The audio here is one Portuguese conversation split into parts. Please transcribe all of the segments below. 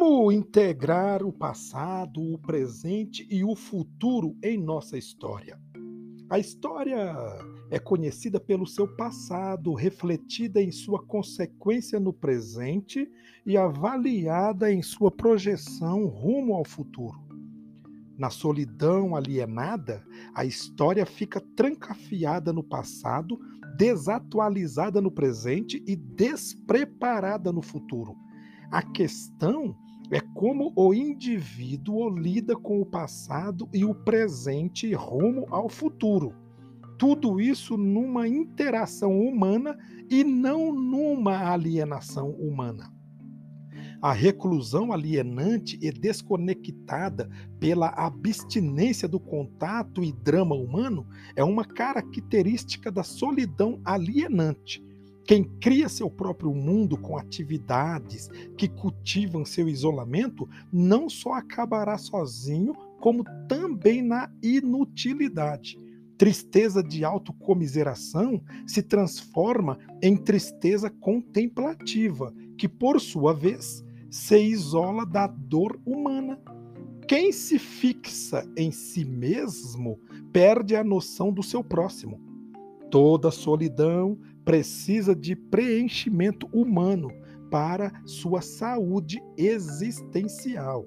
Como integrar o passado, o presente e o futuro em nossa história? A história é conhecida pelo seu passado, refletida em sua consequência no presente e avaliada em sua projeção rumo ao futuro. Na solidão alienada, a história fica trancafiada no passado, desatualizada no presente e despreparada no futuro a questão é como o indivíduo lida com o passado e o presente rumo ao futuro. Tudo isso numa interação humana e não numa alienação humana. A reclusão alienante e desconectada pela abstinência do contato e drama humano é uma característica da solidão alienante quem cria seu próprio mundo com atividades que cultivam seu isolamento não só acabará sozinho, como também na inutilidade. Tristeza de autocomiseração se transforma em tristeza contemplativa, que, por sua vez, se isola da dor humana. Quem se fixa em si mesmo perde a noção do seu próximo. Toda solidão, precisa de preenchimento humano para sua saúde existencial.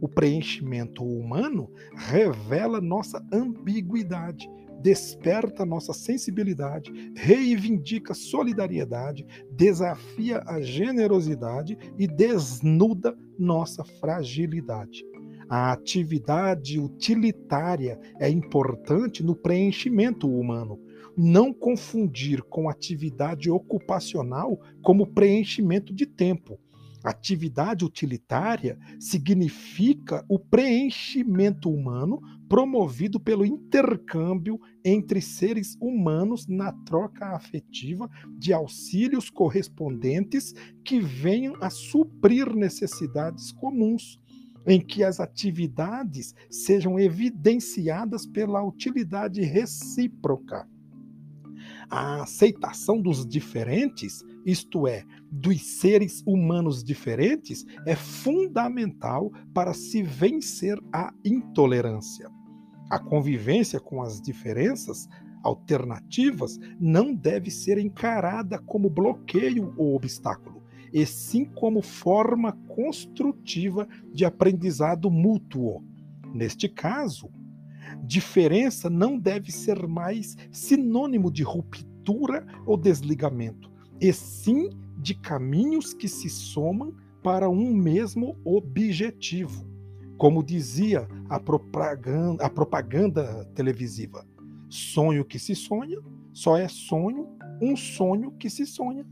O preenchimento humano revela nossa ambiguidade, desperta nossa sensibilidade, reivindica solidariedade, desafia a generosidade e desnuda nossa fragilidade. A atividade utilitária é importante no preenchimento humano, não confundir com atividade ocupacional como preenchimento de tempo. Atividade utilitária significa o preenchimento humano promovido pelo intercâmbio entre seres humanos na troca afetiva de auxílios correspondentes que venham a suprir necessidades comuns, em que as atividades sejam evidenciadas pela utilidade recíproca a aceitação dos diferentes, isto é, dos seres humanos diferentes, é fundamental para se vencer a intolerância. A convivência com as diferenças alternativas não deve ser encarada como bloqueio ou obstáculo, e sim como forma construtiva de aprendizado mútuo. Neste caso, Diferença não deve ser mais sinônimo de ruptura ou desligamento, e sim de caminhos que se somam para um mesmo objetivo. Como dizia a propaganda, a propaganda televisiva: sonho que se sonha só é sonho, um sonho que se sonha.